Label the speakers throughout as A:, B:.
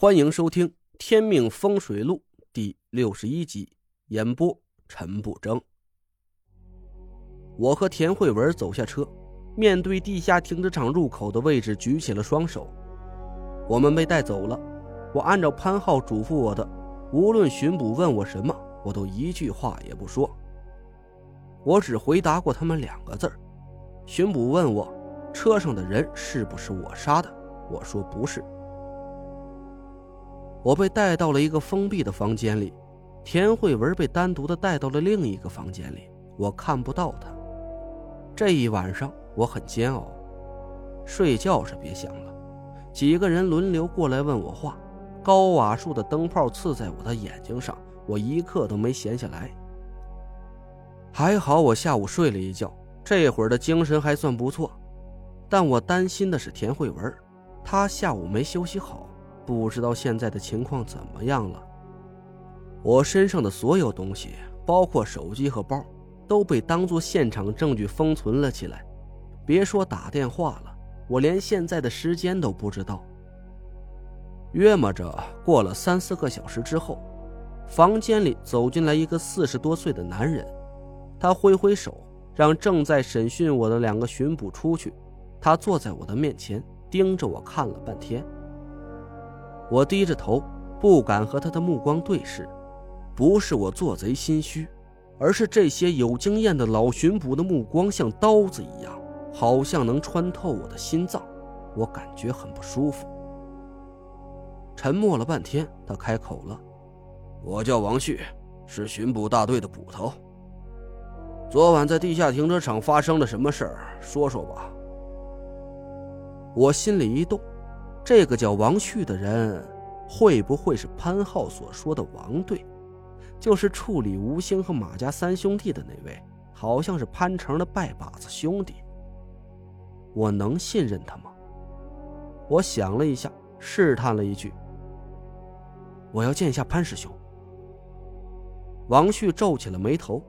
A: 欢迎收听《天命风水录》第六十一集，演播陈不争。我和田慧文走下车，面对地下停车场入口的位置，举起了双手。我们被带走了。我按照潘浩嘱咐我的，无论巡捕问我什么，我都一句话也不说。我只回答过他们两个字。巡捕问我车上的人是不是我杀的，我说不是。我被带到了一个封闭的房间里，田慧文被单独的带到了另一个房间里，我看不到她。这一晚上我很煎熬，睡觉是别想了。几个人轮流过来问我话，高瓦数的灯泡刺在我的眼睛上，我一刻都没闲下来。还好我下午睡了一觉，这会儿的精神还算不错，但我担心的是田慧文，她下午没休息好。不知道现在的情况怎么样了。我身上的所有东西，包括手机和包，都被当作现场证据封存了起来。别说打电话了，我连现在的时间都不知道。约摸着过了三四个小时之后，房间里走进来一个四十多岁的男人，他挥挥手让正在审讯我的两个巡捕出去。他坐在我的面前，盯着我看了半天。我低着头，不敢和他的目光对视。不是我做贼心虚，而是这些有经验的老巡捕的目光像刀子一样，好像能穿透我的心脏。我感觉很不舒服。沉默了半天，他开口了：“
B: 我叫王旭，是巡捕大队的捕头。昨晚在地下停车场发生了什么事儿？说说吧。”
A: 我心里一动。这个叫王旭的人，会不会是潘浩所说的王队？就是处理吴兴和马家三兄弟的那位，好像是潘成的拜把子兄弟。我能信任他吗？我想了一下，试探了一句：“我要见一下潘师兄。”王旭皱起了眉头：“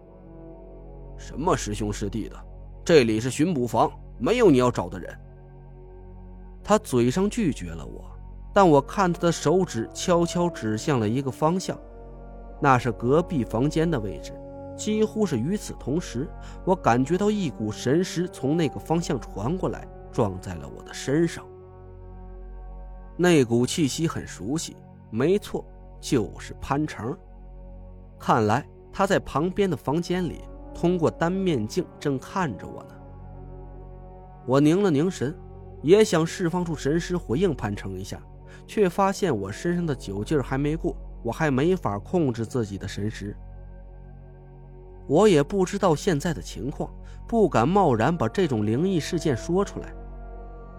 B: 什么师兄师弟的？这里是巡捕房，没有你要找的人。”
A: 他嘴上拒绝了我，但我看他的手指悄悄指向了一个方向，那是隔壁房间的位置。几乎是与此同时，我感觉到一股神识从那个方向传过来，撞在了我的身上。那股气息很熟悉，没错，就是潘成。看来他在旁边的房间里，通过单面镜正看着我呢。我凝了凝神。也想释放出神识回应潘成一下，却发现我身上的酒劲还没过，我还没法控制自己的神识。我也不知道现在的情况，不敢贸然把这种灵异事件说出来。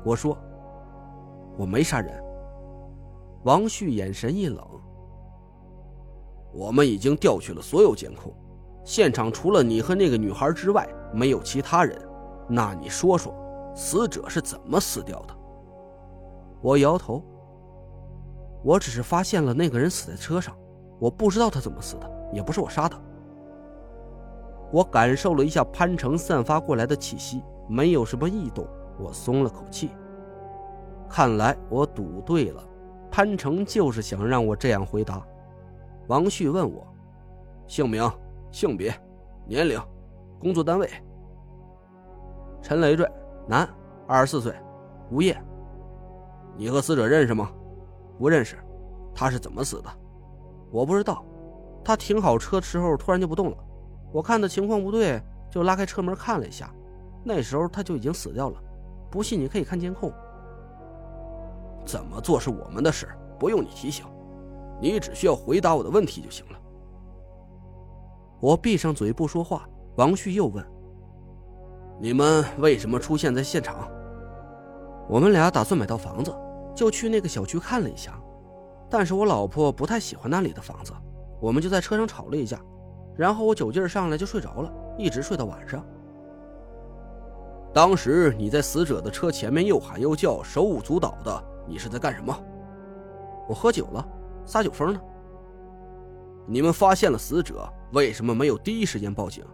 A: 我说：“我没杀人。”王旭眼神一冷：“
B: 我们已经调取了所有监控，现场除了你和那个女孩之外，没有其他人。那你说说？”死者是怎么死掉的？
A: 我摇头。我只是发现了那个人死在车上，我不知道他怎么死的，也不是我杀的。我感受了一下潘成散发过来的气息，没有什么异动，我松了口气。看来我赌对了，潘成就是想让我这样回答。王旭问我：
B: 姓名、性别、年龄、工作单位。
A: 陈累赘。男，二十四岁，无业。
B: 你和死者认识吗？
A: 不认识。
B: 他是怎么死的？
A: 我不知道。他停好车的时候突然就不动了，我看的情况不对，就拉开车门看了一下，那时候他就已经死掉了。不信你可以看监控。
B: 怎么做是我们的事，不用你提醒，你只需要回答我的问题就行了。
A: 我闭上嘴不说话。王旭又问。
B: 你们为什么出现在现场？
A: 我们俩打算买套房子，就去那个小区看了一下，但是我老婆不太喜欢那里的房子，我们就在车上吵了一架，然后我酒劲儿上来就睡着了，一直睡到晚上。
B: 当时你在死者的车前面又喊又叫，手舞足蹈的，你是在干什么？
A: 我喝酒了，撒酒疯呢。
B: 你们发现了死者，为什么没有第一时间报警？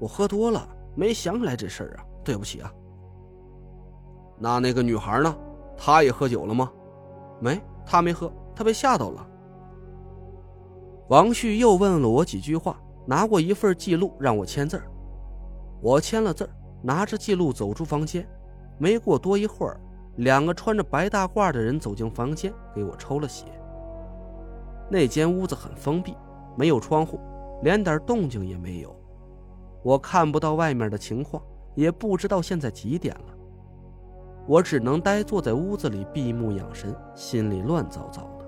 A: 我喝多了。没想起来这事儿啊，对不起啊。
B: 那那个女孩呢？她也喝酒了吗？
A: 没，她没喝，她被吓到了。王旭又问了我几句话，拿过一份记录让我签字我签了字拿着记录走出房间。没过多一会儿，两个穿着白大褂的人走进房间，给我抽了血。那间屋子很封闭，没有窗户，连点动静也没有。我看不到外面的情况，也不知道现在几点了。我只能呆坐在屋子里，闭目养神，心里乱糟糟的。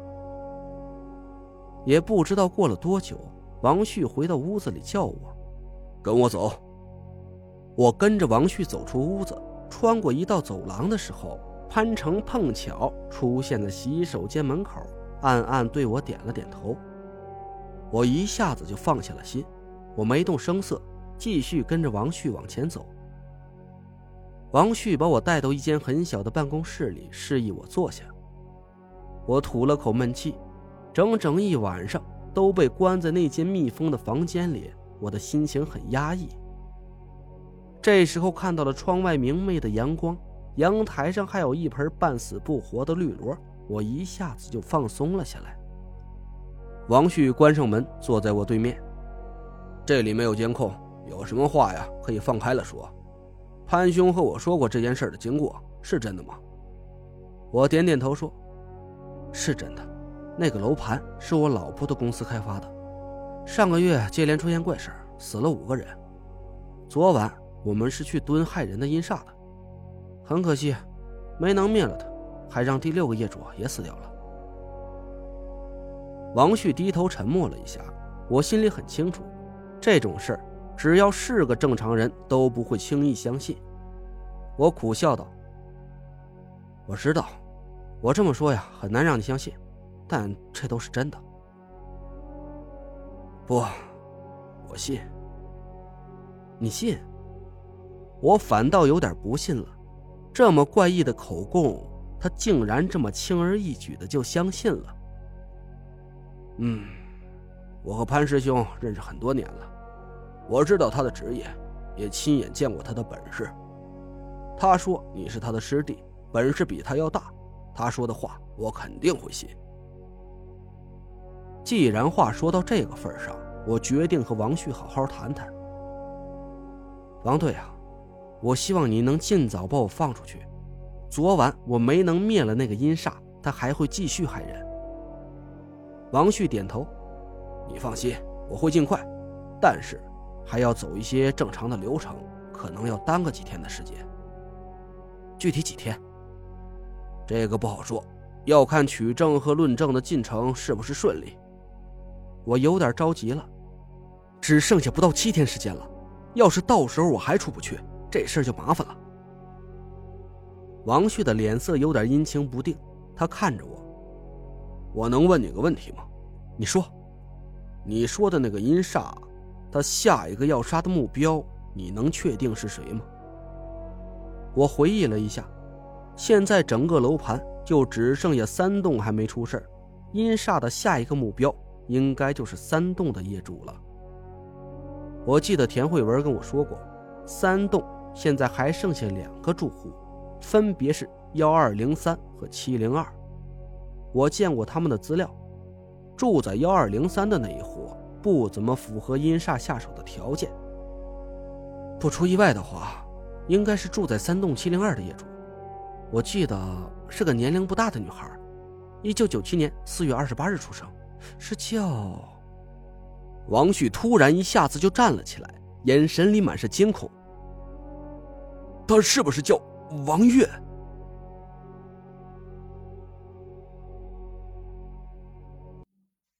A: 也不知道过了多久，王旭回到屋子里叫我：“
B: 跟我走。”
A: 我跟着王旭走出屋子，穿过一道走廊的时候，潘成碰巧出现在洗手间门口。暗暗对我点了点头，我一下子就放下了心，我没动声色，继续跟着王旭往前走。王旭把我带到一间很小的办公室里，示意我坐下。我吐了口闷气，整整一晚上都被关在那间密封的房间里，我的心情很压抑。这时候看到了窗外明媚的阳光，阳台上还有一盆半死不活的绿萝。我一下子就放松了下来。王旭关上门，坐在我对面。
B: 这里没有监控，有什么话呀，可以放开了说。潘兄和我说过这件事的经过，是真的吗？
A: 我点点头说：“是真的。那个楼盘是我老婆的公司开发的。上个月接连出现怪事，死了五个人。昨晚我们是去蹲害人的阴煞的，很可惜，没能灭了他。”还让第六个业主也死掉了。王旭低头沉默了一下，我心里很清楚，这种事只要是个正常人都不会轻易相信。我苦笑道：“我知道，我这么说呀，很难让你相信，但这都是真的。”
B: 不，我信。
A: 你信？我反倒有点不信了，这么怪异的口供。他竟然这么轻而易举的就相信了。
B: 嗯，我和潘师兄认识很多年了，我知道他的职业，也亲眼见过他的本事。他说你是他的师弟，本事比他要大，他说的话我肯定会信。
A: 既然话说到这个份上，我决定和王旭好好谈谈。王队啊，我希望你能尽早把我放出去。昨晚我没能灭了那个阴煞，他还会继续害人。
B: 王旭点头：“你放心，我会尽快，但是还要走一些正常的流程，可能要耽搁几天的时间。
A: 具体几天？
B: 这个不好说，要看取证和论证的进程是不是顺利。
A: 我有点着急了，只剩下不到七天时间了，要是到时候我还出不去，这事儿就麻烦了。”王旭的脸色有点阴晴不定，他看着我：“
B: 我能问你个问题吗？
A: 你说，
B: 你说的那个阴煞，他下一个要杀的目标，你能确定是谁吗？”
A: 我回忆了一下，现在整个楼盘就只剩下三栋还没出事阴煞的下一个目标应该就是三栋的业主了。我记得田慧文跟我说过，三栋现在还剩下两个住户。分别是幺二零三和七零二，我见过他们的资料。住在幺二零三的那一户不怎么符合阴煞下手的条件。不出意外的话，应该是住在三栋七零二的业主。我记得是个年龄不大的女孩，一九九七年四月二十八日出生，是叫……王旭突然一下子就站了起来，眼神里满是惊恐。
B: 他是不是叫？王月，